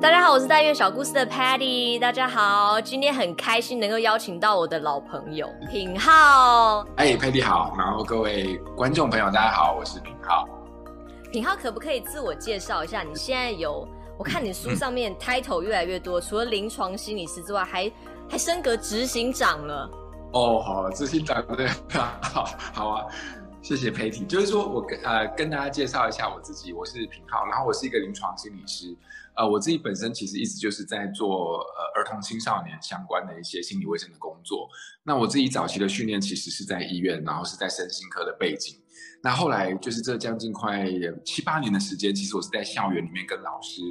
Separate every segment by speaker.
Speaker 1: 大家好，我是大院小故事的 Patty。大家好，今天很开心能够邀请到我的老朋友品浩。
Speaker 2: 哎，Patty 好，然后各位观众朋友大家好，我是品浩。
Speaker 1: 品浩可不可以自我介绍一下？你现在有我看你书上面 title 越来越多，除了临床心理师之外，还还升格执行长了。
Speaker 2: 哦，好，执行长对，好好啊。谢谢 Patty，就是说我跟呃跟大家介绍一下我自己，我是品浩，然后我是一个临床心理师，呃我自己本身其实一直就是在做呃儿童青少年相关的一些心理卫生的工作。那我自己早期的训练其实是在医院，然后是在身心科的背景。那后来就是这将近快七八年的时间，其实我是在校园里面跟老师。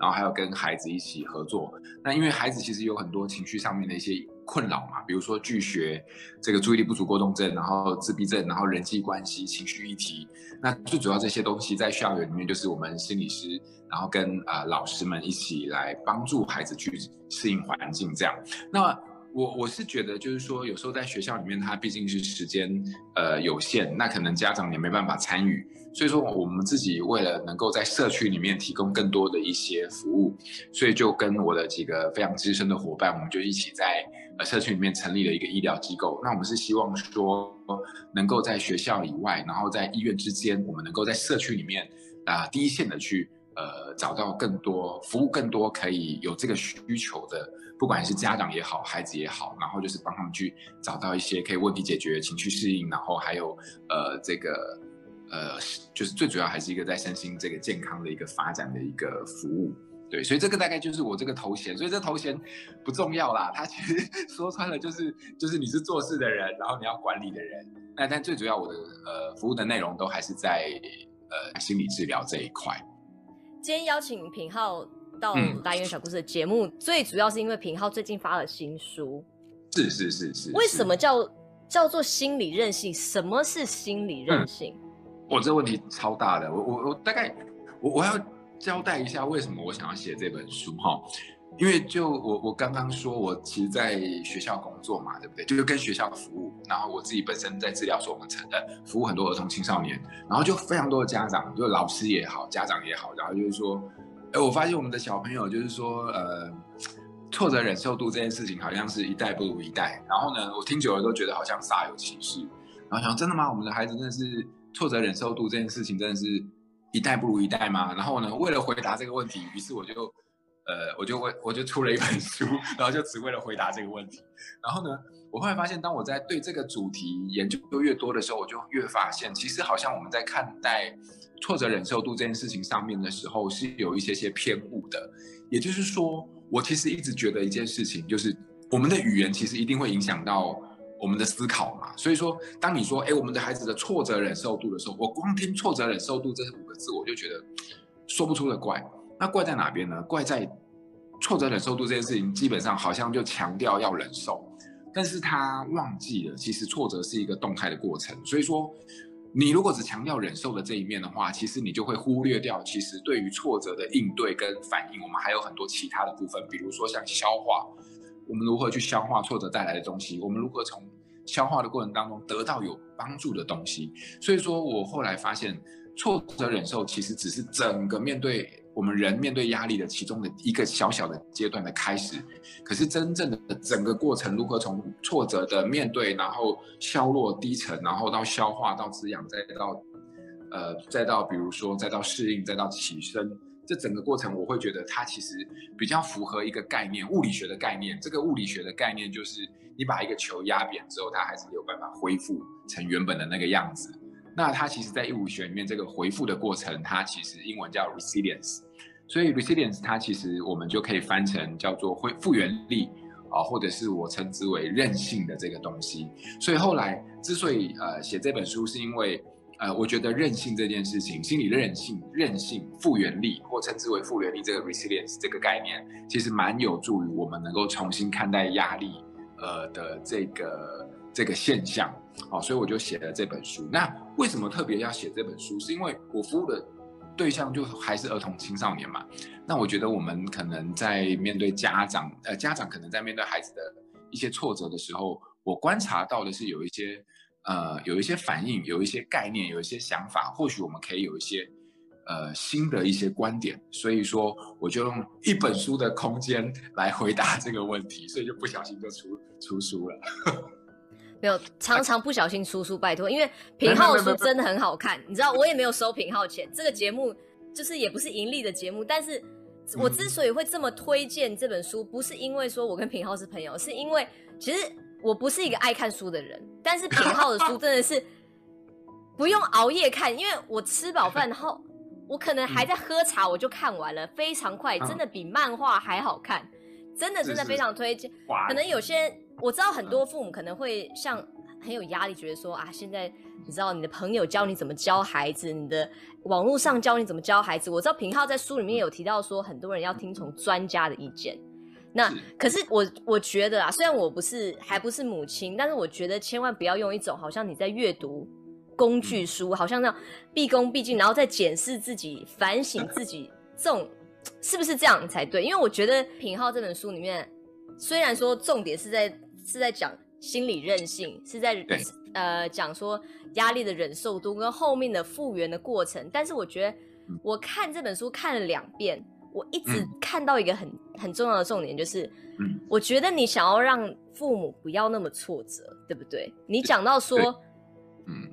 Speaker 2: 然后还有跟孩子一起合作。那因为孩子其实有很多情绪上面的一些困扰嘛，比如说拒学、这个注意力不足过动症，然后自闭症，然后人际关系、情绪议题。那最主要这些东西在校园里面，就是我们心理师，然后跟啊老师们一起来帮助孩子去适应环境这样。那我我是觉得，就是说，有时候在学校里面，他毕竟是时间呃有限，那可能家长也没办法参与，所以说我们自己为了能够在社区里面提供更多的一些服务，所以就跟我的几个非常资深的伙伴，我们就一起在呃社区里面成立了一个医疗机构。那我们是希望说，能够在学校以外，然后在医院之间，我们能够在社区里面啊第一线的去。呃，找到更多服务，更多可以有这个需求的，不管是家长也好，孩子也好，然后就是帮他们去找到一些可以问题解决、情绪适应，然后还有呃这个呃，就是最主要还是一个在身心这个健康的一个发展的一个服务。对，所以这个大概就是我这个头衔，所以这头衔不重要啦，他其实 说穿了就是就是你是做事的人，然后你要管理的人。那但最主要我的呃服务的内容都还是在呃心理治疗这一块。
Speaker 1: 今天邀请品浩到《来源小故事》的节目，最主要是因为品浩最近发了新书。
Speaker 2: 是是是是。
Speaker 1: 为什么叫叫做心理韧性？什么是心理韧性？
Speaker 2: 我这问题超大的，我我我大概我我要交代一下为什么我想要写这本书哈。因为就我我刚刚说，我其实在学校工作嘛，对不对？就是跟学校服务，然后我自己本身在治疗所，我们承认服务很多儿童青少年，然后就非常多的家长，就老师也好，家长也好，然后就是说，哎，我发现我们的小朋友就是说，呃，挫折忍受度这件事情好像是一代不如一代。然后呢，我听久了都觉得好像煞有其事。然后想，真的吗？我们的孩子真的是挫折忍受度这件事情真的是一代不如一代吗？然后呢，为了回答这个问题，于是我就。呃，我就为我就出了一本书，然后就只为了回答这个问题。然后呢，我后来发现，当我在对这个主题研究越多的时候，我就越发现，其实好像我们在看待挫折忍受度这件事情上面的时候，是有一些些偏误的。也就是说，我其实一直觉得一件事情，就是我们的语言其实一定会影响到我们的思考嘛。所以说，当你说“哎，我们的孩子的挫折忍受度”的时候，我光听“挫折忍受度”这五个字，我就觉得说不出的怪。那怪在哪边呢？怪在挫折忍受度这件事情，基本上好像就强调要忍受，但是他忘记了，其实挫折是一个动态的过程。所以说，你如果只强调忍受的这一面的话，其实你就会忽略掉，其实对于挫折的应对跟反应，我们还有很多其他的部分，比如说像消化，我们如何去消化挫折带来的东西，我们如何从消化的过程当中得到有帮助的东西。所以说我后来发现，挫折忍受其实只是整个面对。我们人面对压力的其中的一个小小的阶段的开始，可是真正的整个过程如何从挫折的面对，然后消落低沉，然后到消化，到滋养，再到呃，再到比如说再到适应，再到起身，这整个过程我会觉得它其实比较符合一个概念，物理学的概念。这个物理学的概念就是你把一个球压扁之后，它还是有办法恢复成原本的那个样子。那它其实，在物理学里面，这个回复的过程，它其实英文叫 resilience，所以 resilience 它其实我们就可以翻成叫做恢复原力啊，或者是我称之为韧性的这个东西。所以后来之所以呃写这本书，是因为呃我觉得韧性这件事情，心理韧性、韧性、复原力，或称之为复原力这个 resilience 这个概念，其实蛮有助于我们能够重新看待压力呃的这个。这个现象，哦，所以我就写了这本书。那为什么特别要写这本书？是因为我服务的对象就还是儿童青少年嘛。那我觉得我们可能在面对家长，呃，家长可能在面对孩子的一些挫折的时候，我观察到的是有一些，呃，有一些反应，有一些概念，有一些想法，或许我们可以有一些呃新的一些观点，所以说我就用一本书的空间来回答这个问题，所以就不小心就出出书了。
Speaker 1: 没有，常常不小心出书，拜托，因为品浩的书真的很好看，你知道，我也没有收品浩钱，这个节目就是也不是盈利的节目，但是我之所以会这么推荐这本书，不是因为说我跟品浩是朋友，是因为其实我不是一个爱看书的人，但是品浩的书真的是 不用熬夜看，因为我吃饱饭，后我可能还在喝茶，我就看完了，非常快，真的比漫画还好看，真的真的非常推荐，可能有些。我知道很多父母可能会像很有压力，觉得说啊，现在你知道你的朋友教你怎么教孩子，你的网络上教你怎么教孩子。我知道平浩在书里面有提到说，很多人要听从专家的意见。那可是我我觉得啊，虽然我不是还不是母亲，但是我觉得千万不要用一种好像你在阅读工具书，好像那样毕恭毕敬，然后再检视自己、反省自己，这种是不是这样才对？因为我觉得品浩这本书里面，虽然说重点是在。是在讲心理韧性，是在呃讲说压力的忍受度跟后面的复原的过程。但是我觉得我看这本书看了两遍，我一直看到一个很很重要的重点，就是我觉得你想要让父母不要那么挫折，对不对？你讲到说，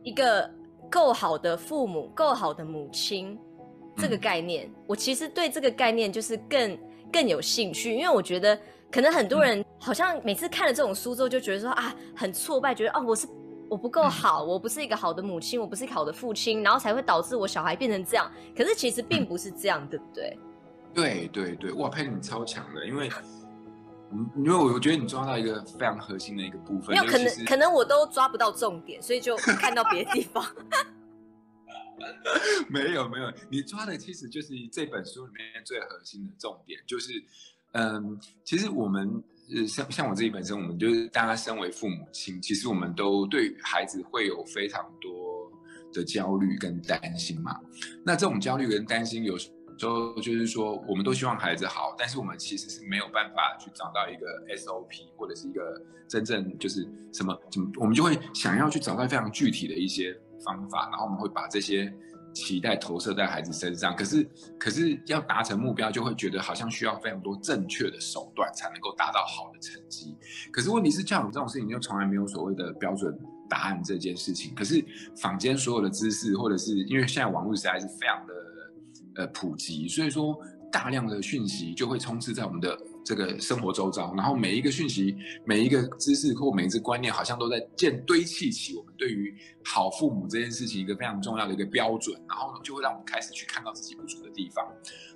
Speaker 1: 一个够好的父母，够好的母亲这个概念，我其实对这个概念就是更更有兴趣，因为我觉得。可能很多人好像每次看了这种书之后，就觉得说啊，很挫败，觉得哦，我是我不够好，我不是一个好的母亲，我不是一个好的父亲，然后才会导致我小孩变成这样。可是其实并不是这样，对不对？
Speaker 2: 对对对，哇，佩你超强的，因为，因为我我觉得你抓到一个非常核心的一个部分。
Speaker 1: 没有可能，可能我都抓不到重点，所以就看到别的地方。
Speaker 2: 没有没有，你抓的其实就是这本书里面最核心的重点，就是。嗯，其实我们呃，像像我自己本身，我们就是大家身为父母亲，其实我们都对孩子会有非常多的焦虑跟担心嘛。那这种焦虑跟担心，有时就就是说，我们都希望孩子好，但是我们其实是没有办法去找到一个 SOP 或者是一个真正就是什么怎么，我们就会想要去找到非常具体的一些方法，然后我们会把这些。期待投射在孩子身上，可是可是要达成目标，就会觉得好像需要非常多正确的手段才能够达到好的成绩。可是问题是，教育这种事情就从来没有所谓的标准答案这件事情。可是坊间所有的知识，或者是因为现在网络实在是非常的呃普及，所以说大量的讯息就会充斥在我们的。这个生活周遭，然后每一个讯息、每一个知识或每一个观念，好像都在建堆砌起我们对于好父母这件事情一个非常重要的一个标准，然后呢，就会让我们开始去看到自己不足的地方。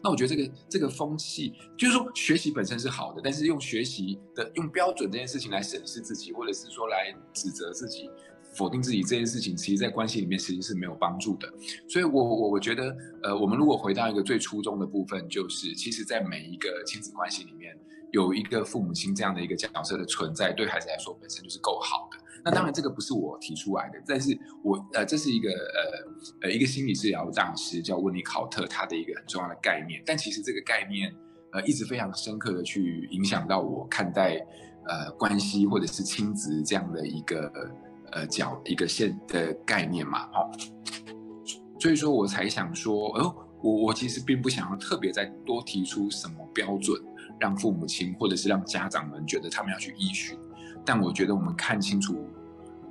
Speaker 2: 那我觉得这个这个风气，就是说学习本身是好的，但是用学习的用标准这件事情来审视自己，或者是说来指责自己。否定自己这件事情，其实，在关系里面其实是没有帮助的。所以，我我我觉得，呃，我们如果回到一个最初衷的部分，就是其实，在每一个亲子关系里面，有一个父母亲这样的一个角色的存在，对孩子来说本身就是够好的。那当然，这个不是我提出来的，但是我呃，这是一个呃呃一个心理治疗大师叫温尼考特他的一个很重要的概念。但其实这个概念，呃，一直非常深刻的去影响到我看待呃关系或者是亲子这样的一个。呃，角一个线的概念嘛，哦，所以说我才想说，哦，我我其实并不想要特别再多提出什么标准，让父母亲或者是让家长们觉得他们要去依循，但我觉得我们看清楚，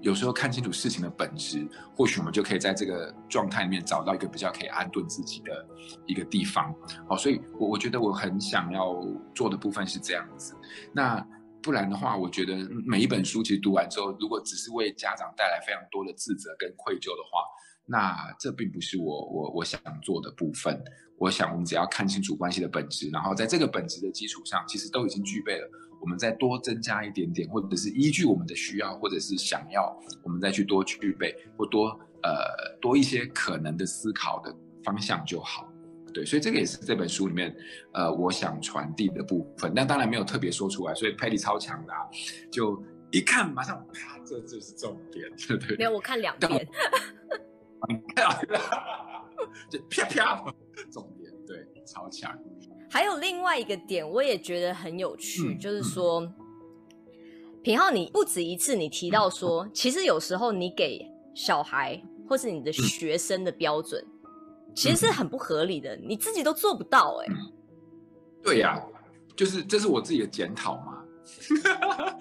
Speaker 2: 有时候看清楚事情的本质，或许我们就可以在这个状态里面找到一个比较可以安顿自己的一个地方，好，所以我我觉得我很想要做的部分是这样子，那。不然的话，我觉得每一本书其实读完之后，如果只是为家长带来非常多的自责跟愧疚的话，那这并不是我我我想做的部分。我想，我们只要看清楚关系的本质，然后在这个本质的基础上，其实都已经具备了。我们再多增加一点点，或者是依据我们的需要，或者是想要，我们再去多具备或多呃多一些可能的思考的方向就好。对，所以这个也是这本书里面，呃，我想传递的部分。但当然没有特别说出来，所以佩 y 超强的，就一看马上啪，这就是重点，对对？
Speaker 1: 没有，我看两遍。
Speaker 2: 就啪啪，重点对，超强。
Speaker 1: 还有另外一个点，我也觉得很有趣，就是说，平浩，你不止一次你提到说，其实有时候你给小孩或是你的学生的标准。其实是很不合理的，你自己都做不到哎。
Speaker 2: 对呀，就是这是我自己的检讨嘛。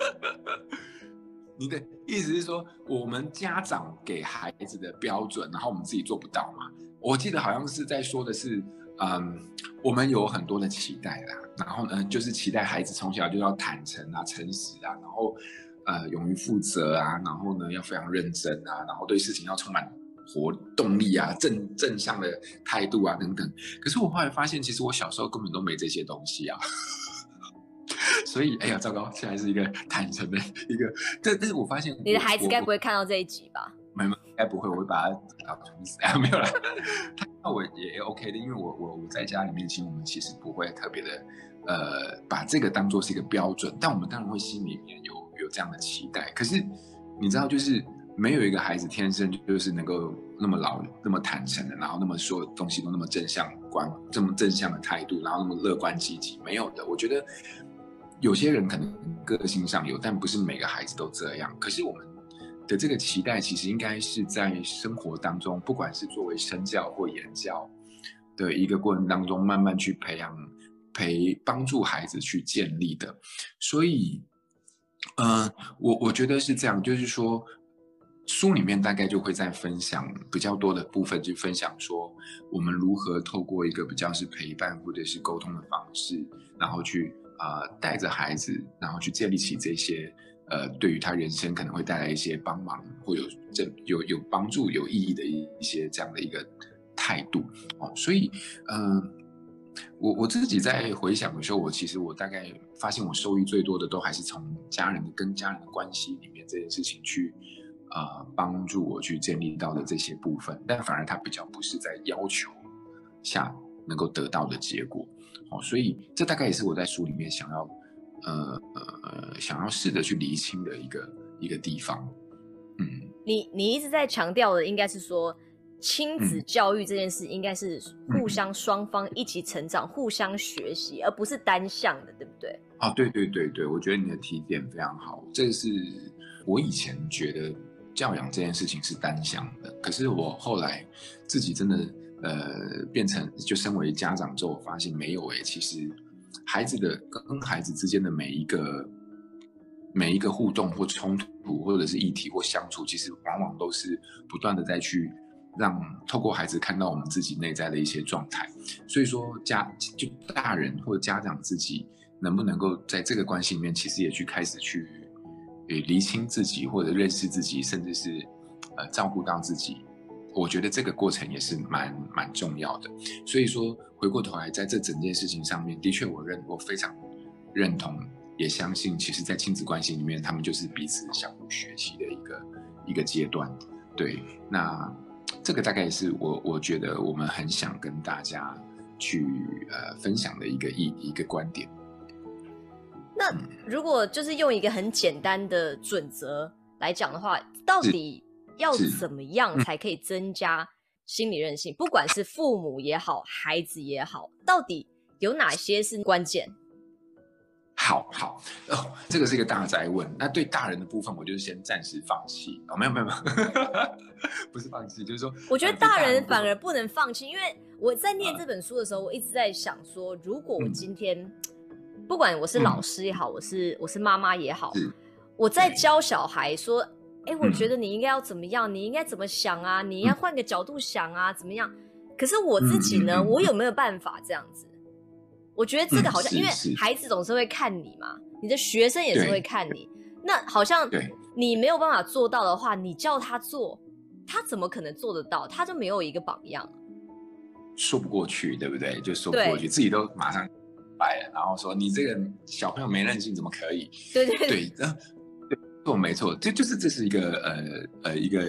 Speaker 2: 你的意思是说，我们家长给孩子的标准，然后我们自己做不到嘛？我记得好像是在说的是，嗯，我们有很多的期待啦，然后呢，就是期待孩子从小就要坦诚啊、诚实啊，然后呃，勇于负责啊，然后呢，要非常认真啊，然后对事情要充满。活动力啊，正正向的态度啊，等等。可是我后来发现，其实我小时候根本都没这些东西啊。所以，哎呀，糟糕！现在是一个坦诚的一个，但但是我发现，
Speaker 1: 你的孩子该不会看到这一集吧？
Speaker 2: 没有，该不会，我会把他打出死啊！没有了，他我也 OK 的，因为我我我在家里面，其实我们其实不会特别的，呃，把这个当做是一个标准，但我们当然会心里面有有这样的期待。可是你知道，就是。没有一个孩子天生就是能够那么老、那么坦诚的，然后那么所有东西都那么正向观、这么正向的态度，然后那么乐观积极，没有的。我觉得有些人可能个性上有，但不是每个孩子都这样。可是我们的这个期待，其实应该是在生活当中，不管是作为身教或言教的一个过程当中，慢慢去培养、陪帮助孩子去建立的。所以，嗯，我我觉得是这样，就是说。书里面大概就会在分享比较多的部分，就分享说我们如何透过一个比较是陪伴或者是沟通的方式，然后去啊带着孩子，然后去建立起这些呃对于他人生可能会带来一些帮忙或有这有有帮助有意义的一一些这样的一个态度哦。所以嗯，我我自己在回想的时候，我其实我大概发现我受益最多的都还是从家人跟家人的关系里面这件事情去。呃，帮助我去建立到的这些部分，但反而他比较不是在要求下能够得到的结果，哦，所以这大概也是我在书里面想要，呃呃，想要试着去厘清的一个一个地方。嗯，
Speaker 1: 你你一直在强调的，应该是说亲子教育这件事，应该是互相双方一起成长，互相学习，而不是单向的，对不对？
Speaker 2: 啊，对对对对，我觉得你的提点非常好，这是我以前觉得。教养这件事情是单向的，可是我后来自己真的呃变成就身为家长之后，我发现没有诶，其实孩子的跟孩子之间的每一个每一个互动或冲突，或者是议题或相处，其实往往都是不断的在去让透过孩子看到我们自己内在的一些状态。所以说家就大人或者家长自己能不能够在这个关系里面，其实也去开始去。厘清自己，或者认识自己，甚至是呃照顾到自己，我觉得这个过程也是蛮蛮重要的。所以说，回过头来，在这整件事情上面，的确我认我非常认同，也相信，其实，在亲子关系里面，他们就是彼此相互学习的一个一个阶段。对，那这个大概也是我我觉得我们很想跟大家去呃分享的一个一一个观点。
Speaker 1: 那如果就是用一个很简单的准则来讲的话，到底要怎么样才可以增加心理韧性？不管是父母也好，孩子也好，到底有哪些是关键？
Speaker 2: 好好哦，这个是一个大灾问。那对大人的部分，我就是先暂时放弃哦。没有没有没有，不是放弃，就是说，
Speaker 1: 我觉得大人反而不能放弃，因为我在念这本书的时候，我一直在想说，如果我今天。不管我是老师也好，我是我是妈妈也好，我在教小孩说，哎，我觉得你应该要怎么样，你应该怎么想啊？你应该换个角度想啊，怎么样？可是我自己呢，我有没有办法这样子？我觉得这个好像，因为孩子总是会看你嘛，你的学生也是会看你，那好像你没有办法做到的话，你叫他做，他怎么可能做得到？他就没有一个榜样，
Speaker 2: 说不过去，对不对？就说不过去，自己都马上。然后说你这个小朋友没韧性，怎么可以？
Speaker 1: 对对
Speaker 2: 对，对，错没错，这就是这是一个呃呃一个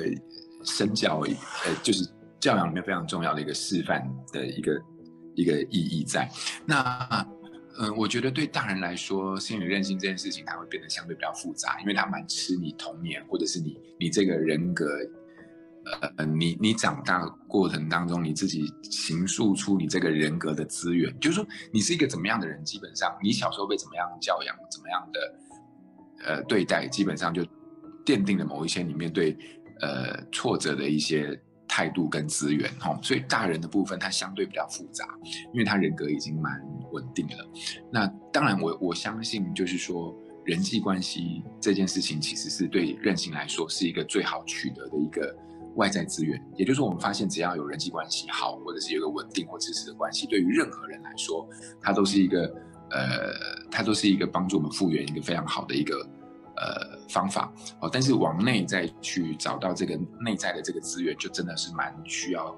Speaker 2: 身教呃就是教养里面非常重要的一个示范的一个一个意义在。那嗯，我觉得对大人来说，心理韧性这件事情，它会变得相对比较复杂，因为它蛮吃你童年或者是你你这个人格。呃，你你长大过程当中，你自己形塑出你这个人格的资源，就是说你是一个怎么样的人，基本上你小时候被怎么样教养，怎么样的呃对待，基本上就奠定了某一些你面对呃挫折的一些态度跟资源哈，所以大人的部分它相对比较复杂，因为他人格已经蛮稳定了。那当然，我我相信就是说人际关系这件事情，其实是对韧性来说是一个最好取得的一个外在资源。也就是，我们发现只要有人际关系好，或者是有个稳定或支持的关系，对于任何人来说，它都是一个呃，它都是一个帮助我们复原一个非常好的一个。呃，方法哦，但是往内再去找到这个内在的这个资源，就真的是蛮需要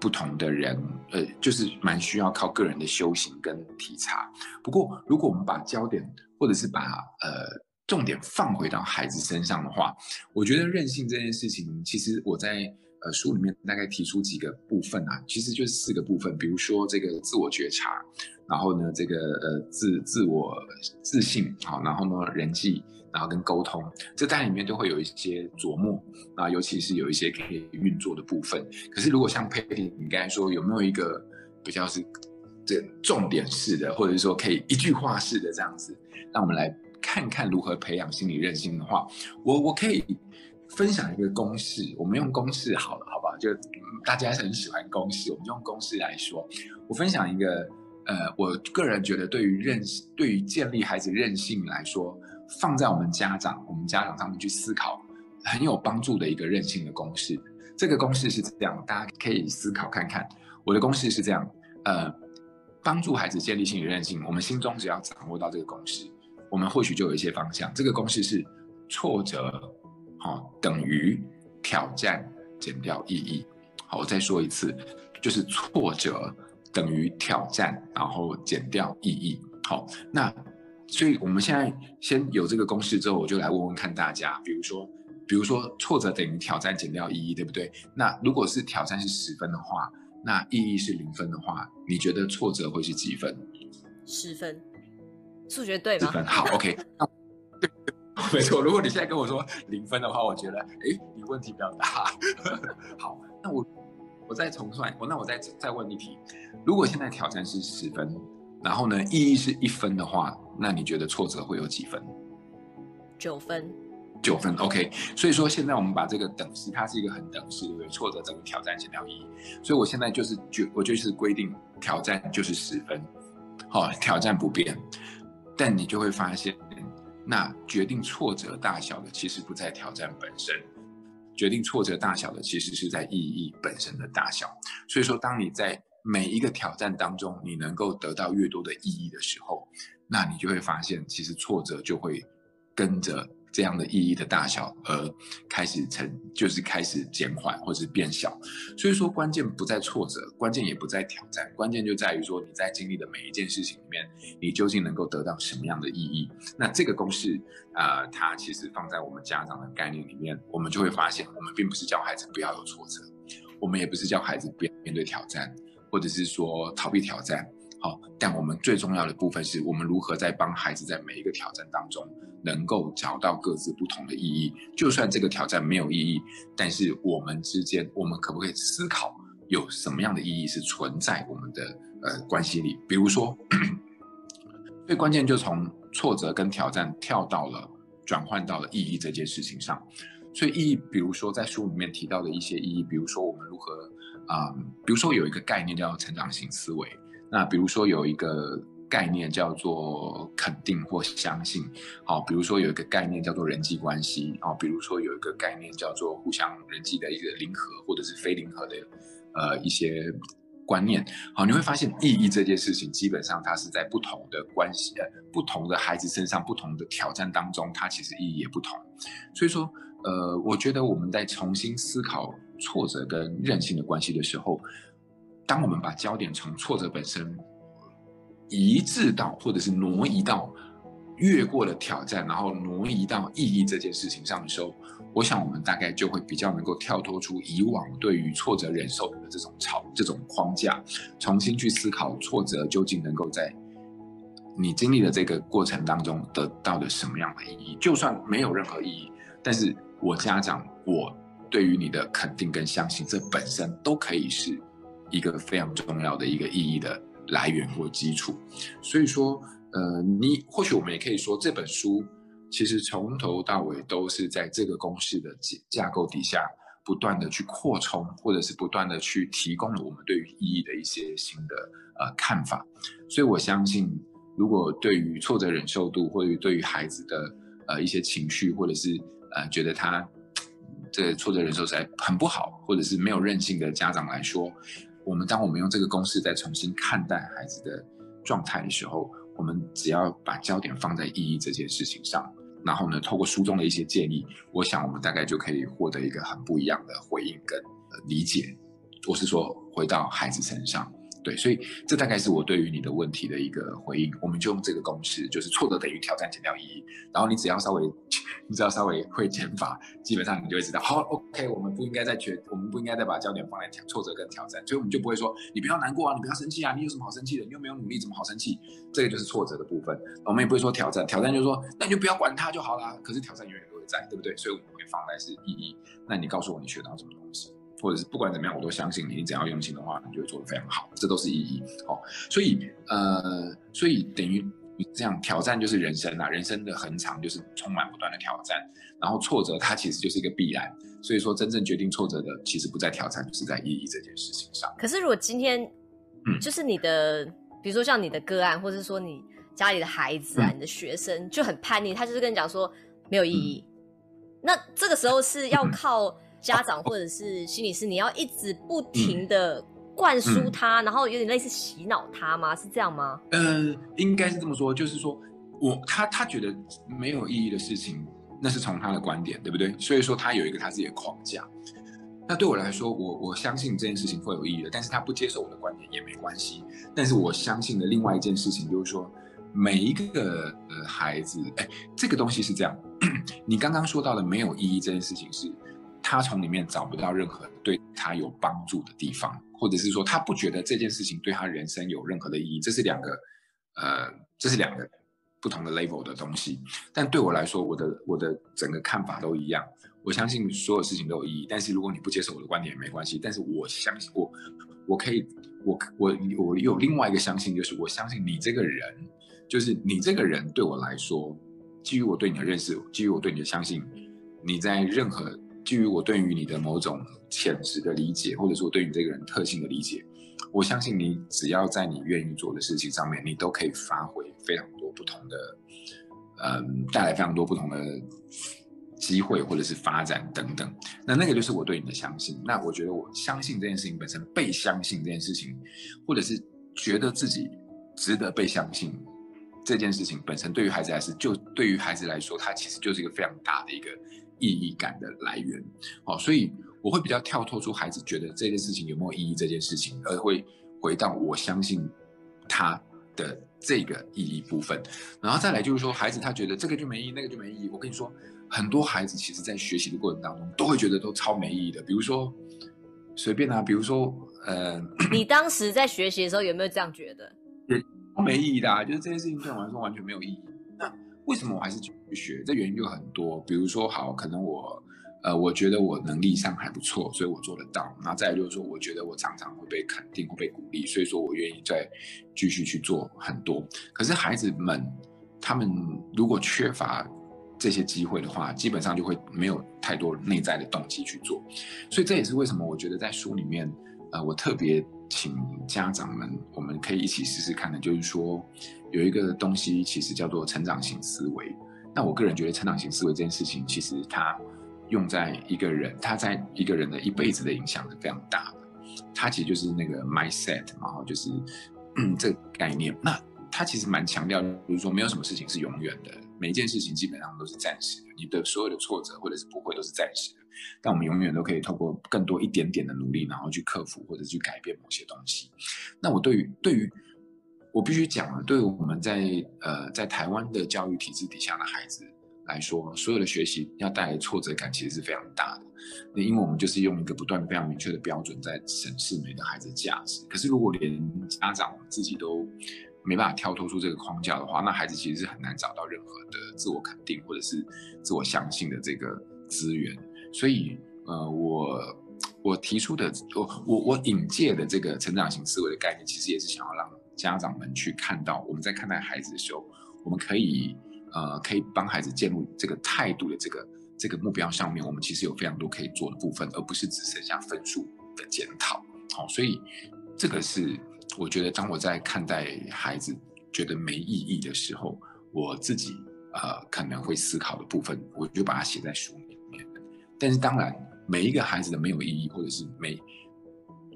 Speaker 2: 不同的人，呃，就是蛮需要靠个人的修行跟体察。不过，如果我们把焦点或者是把呃重点放回到孩子身上的话，我觉得任性这件事情，其实我在呃书里面大概提出几个部分啊，其实就是四个部分，比如说这个自我觉察，然后呢，这个呃自自我自信，好，然后呢人际。然后跟沟通，这单里面都会有一些琢磨啊，尤其是有一些可以运作的部分。可是如果像佩蒂，你刚才说有没有一个比较是这重点式的，或者是说可以一句话式的这样子，让我们来看看如何培养心理韧性的话，我我可以分享一个公式，我们用公式好了，好不好？就大家很喜欢公式，我们就用公式来说，我分享一个呃，我个人觉得对于韧对于建立孩子韧性来说。放在我们家长、我们家长上面去思考，很有帮助的一个韧性的公式。这个公式是这样，大家可以思考看看。我的公式是这样，呃，帮助孩子建立心理韧性。我们心中只要掌握到这个公式，我们或许就有一些方向。这个公式是挫折，好等于挑战减掉意义。好，我再说一次，就是挫折等于挑战，然后减掉意义。好，那。所以，我们现在先有这个公式之后，我就来问问看大家，比如说，比如说挫折等于挑战减掉意义，对不对？那如果是挑战是十分的话，那意义是零分的话，你觉得挫折会是几分？
Speaker 1: 十分，数学对吗？
Speaker 2: 分，好，OK。没错，如果你现在跟我说零分的话，我觉得，哎，你问题比较大。好，那我我再重算，我那我再再问一题，如果现在挑战是十分？然后呢，意义是一分的话，那你觉得挫折会有几分？
Speaker 1: 九分。
Speaker 2: 九分，OK。所以说现在我们把这个等式，它是一个很等式，对不对？挫折等于挑战减掉意义。所以我现在就是就我就是规定挑战就是十分，好，挑战不变。但你就会发现，那决定挫折大小的其实不在挑战本身，决定挫折大小的其实是在意义本身的大小。所以说，当你在每一个挑战当中，你能够得到越多的意义的时候，那你就会发现，其实挫折就会跟着这样的意义的大小而开始成，就是开始减缓或者变小。所以说，关键不在挫折，关键也不在挑战，关键就在于说你在经历的每一件事情里面，你究竟能够得到什么样的意义。那这个公式啊，它其实放在我们家长的概念里面，我们就会发现，我们并不是教孩子不要有挫折，我们也不是教孩子不要面对挑战。或者是说逃避挑战，好，但我们最重要的部分是我们如何在帮孩子在每一个挑战当中，能够找到各自不同的意义。就算这个挑战没有意义，但是我们之间，我们可不可以思考有什么样的意义是存在我们的呃关系里？比如说，最关键就从挫折跟挑战跳到了转换到了意义这件事情上。所以意义，比如说在书里面提到的一些意义，比如说我们如何。啊，比如说有一个概念叫成长型思维，那比如说有一个概念叫做肯定或相信，好，比如说有一个概念叫做人际关系，哦，比如说有一个概念叫做互相人际的一个零和或者是非零和的，呃，一些观念，好，你会发现意义这件事情基本上它是在不同的关系、呃，不同的孩子身上、不同的挑战当中，它其实意义也不同，所以说，呃，我觉得我们在重新思考。挫折跟韧性的关系的时候，当我们把焦点从挫折本身移至到，或者是挪移到越过了挑战，然后挪移到意义这件事情上的时候，我想我们大概就会比较能够跳脱出以往对于挫折忍受的这种操这种框架，重新去思考挫折究竟能够在你经历的这个过程当中得到的什么样的意义。就算没有任何意义，但是我家长我。对于你的肯定跟相信，这本身都可以是一个非常重要的一个意义的来源或基础。所以说，呃，你或许我们也可以说，这本书其实从头到尾都是在这个公式的架构底下，不断的去扩充，或者是不断的去提供了我们对于意义的一些新的呃看法。所以我相信，如果对于挫折忍受度，或者对于孩子的呃一些情绪，或者是呃觉得他 这挫折忍受起来很不好，或者是没有韧性的家长来说，我们当我们用这个公式再重新看待孩子的状态的时候，我们只要把焦点放在意义这件事情上。然后呢，透过书中的一些建议，我想我们大概就可以获得一个很不一样的回应跟理解。我是说，回到孩子身上。对，所以这大概是我对于你的问题的一个回应。我们就用这个公式，就是挫折等于挑战减掉意义。然后你只要稍微，你只要稍微会减法，基本上你就会知道，好，OK，我们不应该再缺，我们不应该再把焦点放在挑挫折跟挑战。所以我们就不会说，你不要难过啊，你不要生气啊，你有什么好生气的？你又没有努力，怎么好生气？这个就是挫折的部分。我们也不会说挑战，挑战就是说，那你就不要管它就好啦。可是挑战永远都会在，对不对？所以我们会放在是意义。那你告诉我，你学到什么东西？或者是不管怎么样，我都相信你。你只要用心的话，你就会做得非常好。这都是意义。哦，所以呃，所以等于这样挑战就是人生啊，人生的很长，就是充满不断的挑战。然后挫折它其实就是一个必然。所以说，真正决定挫折的，其实不在挑战，就是在意义这件事情上。
Speaker 1: 可是如果今天，嗯，就是你的，比如说像你的个案，或者说你家里的孩子啊，你的学生就很叛逆，他就是跟你讲说没有意义。那这个时候是要靠。家长或者是心理师，你要一直不停的灌输他，然后有点类似洗脑他吗？是这样吗？
Speaker 2: 嗯，应该是这么说，就是说我他他觉得没有意义的事情，那是从他的观点，对不对？所以说他有一个他自己的框架。那对我来说，我我相信这件事情会有意义的，但是他不接受我的观点也没关系。但是我相信的另外一件事情就是说，每一个呃孩子，哎，这个东西是这样。你刚刚说到的没有意义这件事情是。他从里面找不到任何对他有帮助的地方，或者是说他不觉得这件事情对他人生有任何的意义，这是两个，呃，这是两个不同的 level 的东西。但对我来说，我的我的整个看法都一样。我相信所有事情都有意义，但是如果你不接受我的观点也没关系。但是我相信我，我可以，我我我有另外一个相信，就是我相信你这个人，就是你这个人对我来说，基于我对你的认识，基于我对你的相信，你在任何。基于我对于你的某种潜质的理解，或者说对你这个人特性的理解，我相信你只要在你愿意做的事情上面，你都可以发挥非常多不同的，嗯，带来非常多不同的机会或者是发展等等。那那个就是我对你的相信。那我觉得我相信这件事情本身，被相信这件事情，或者是觉得自己值得被相信这件事情本身，对于孩子来说，就对于孩子来说，它其实就是一个非常大的一个。意义感的来源，好，所以我会比较跳脱出孩子觉得这件事情有没有意义这件事情，而会回到我相信他的这个意义部分，然后再来就是说，孩子他觉得这个就没意义，那个就没意义。我跟你说，很多孩子其实在学习的过程当中都会觉得都超没意义的，比如说随便啊，比如说呃，
Speaker 1: 你当时在学习的时候有没有这样觉得？
Speaker 2: 也没意义的，啊，就是这件事情对我来说完全没有意义。为什么我还是去学？这原因就很多，比如说，好，可能我，呃，我觉得我能力上还不错，所以我做得到。那再就是说，我觉得我常常会被肯定，会被鼓励，所以说我愿意再继续去做很多。可是孩子们，他们如果缺乏这些机会的话，基本上就会没有太多内在的动机去做。所以这也是为什么我觉得在书里面，呃，我特别请家长们，我们可以一起试试看的，就是说。有一个东西其实叫做成长型思维，那我个人觉得成长型思维这件事情，其实它用在一个人，他在一个人的一辈子的影响是非常大的。它其实就是那个 mindset 嘛，就是这个概念。那它其实蛮强调，就是说没有什么事情是永远的，每一件事情基本上都是暂时的。你的所有的挫折或者是不会都是暂时的，但我们永远都可以透过更多一点点的努力，然后去克服或者去改变某些东西。那我对于对于我必须讲了，对我们在呃在台湾的教育体制底下的孩子来说，所有的学习要带来挫折感，其实是非常大的。那因为我们就是用一个不断非常明确的标准在审视每个孩子的价值。可是如果连家长自己都没办法跳脱出这个框架的话，那孩子其实是很难找到任何的自我肯定或者是自我相信的这个资源。所以呃，我我提出的我我我引介的这个成长型思维的概念，其实也是想要让。家长们去看到我们在看待孩子的时候，我们可以呃可以帮孩子建立这个态度的这个这个目标上面，我们其实有非常多可以做的部分，而不是只剩下分数的检讨。好，所以这个是我觉得，当我在看待孩子觉得没意义的时候，我自己呃可能会思考的部分，我就把它写在书里面。但是当然，每一个孩子的没有意义，或者是没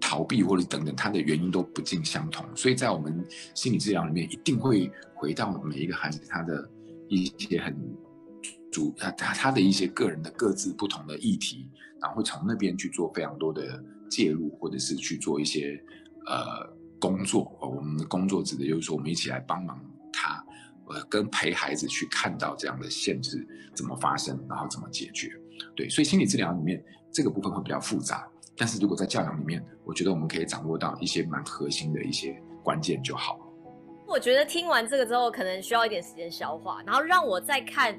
Speaker 2: 逃避，或者等等，他的原因都不尽相同。所以在我们心理治疗里面，一定会回到每一个孩子他的一些很主他他他的一些个人的各自不同的议题，然后会从那边去做非常多的介入，或者是去做一些呃工作。我们的工作指的就是说，我们一起来帮忙他，呃，跟陪孩子去看到这样的限制怎么发生，然后怎么解决。对，所以心理治疗里面这个部分会比较复杂，但是如果在教养里面，我觉得我们可以掌握到一些蛮核心的一些关键就好。
Speaker 1: 我觉得听完这个之后，可能需要一点时间消化，然后让我再看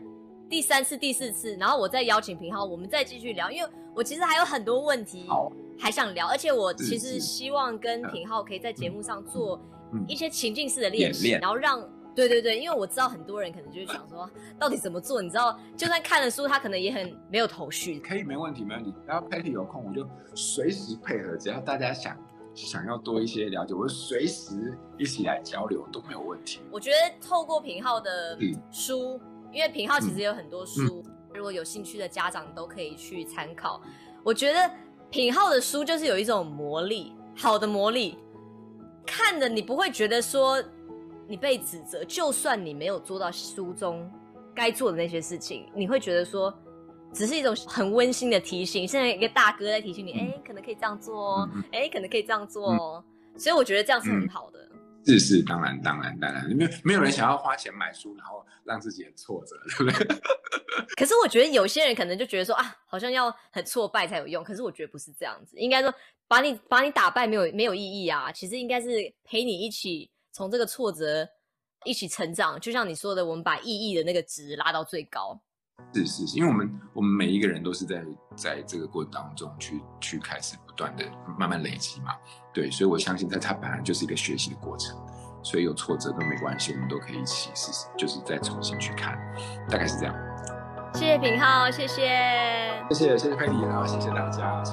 Speaker 1: 第三次、第四次，然后我再邀请平浩，我们再继续聊，因为我其实还有很多问题还想聊，而且我其实希望跟平浩可以在节目上做一些情境式的练习，然后让。对对对，因为我知道很多人可能就是想说，到底怎么做？你知道，就算看了书，他可能也很没有头绪。
Speaker 2: 可以，没问题，没问题。然后 Patty 有空，我就随时配合，只要大家想想要多一些了解，我就随时一起来交流都没有问题。
Speaker 1: 我觉得透过平浩的书，因为平浩其实有很多书，如果有兴趣的家长都可以去参考。我觉得品浩的书就是有一种魔力，好的魔力，看的你不会觉得说。你被指责，就算你没有做到书中该做的那些事情，你会觉得说，只是一种很温馨的提醒。现在一个大哥在提醒你，哎，可能可以这样做哦，哎，可能可以这样做哦。所以我觉得这样是很好的。
Speaker 2: 是是，当然当然当然，没有没有人想要花钱买书，然后让自己很挫折，对不对？
Speaker 1: 可是我觉得有些人可能就觉得说啊，好像要很挫败才有用。可是我觉得不是这样子，应该说把你把你打败没有没有意义啊。其实应该是陪你一起。从这个挫折一起成长，就像你说的，我们把意义的那个值拉到最高。
Speaker 2: 是是是，因为我们我们每一个人都是在在这个过程当中去去开始不断的慢慢累积嘛。对，所以我相信，在它本来就是一个学习的过程，所以有挫折都没关系，我们都可以一起试试，就是再重新去看，大概是这样。
Speaker 1: 谢谢品浩，谢
Speaker 2: 谢，谢谢谢谢佩妮，然后谢谢大家。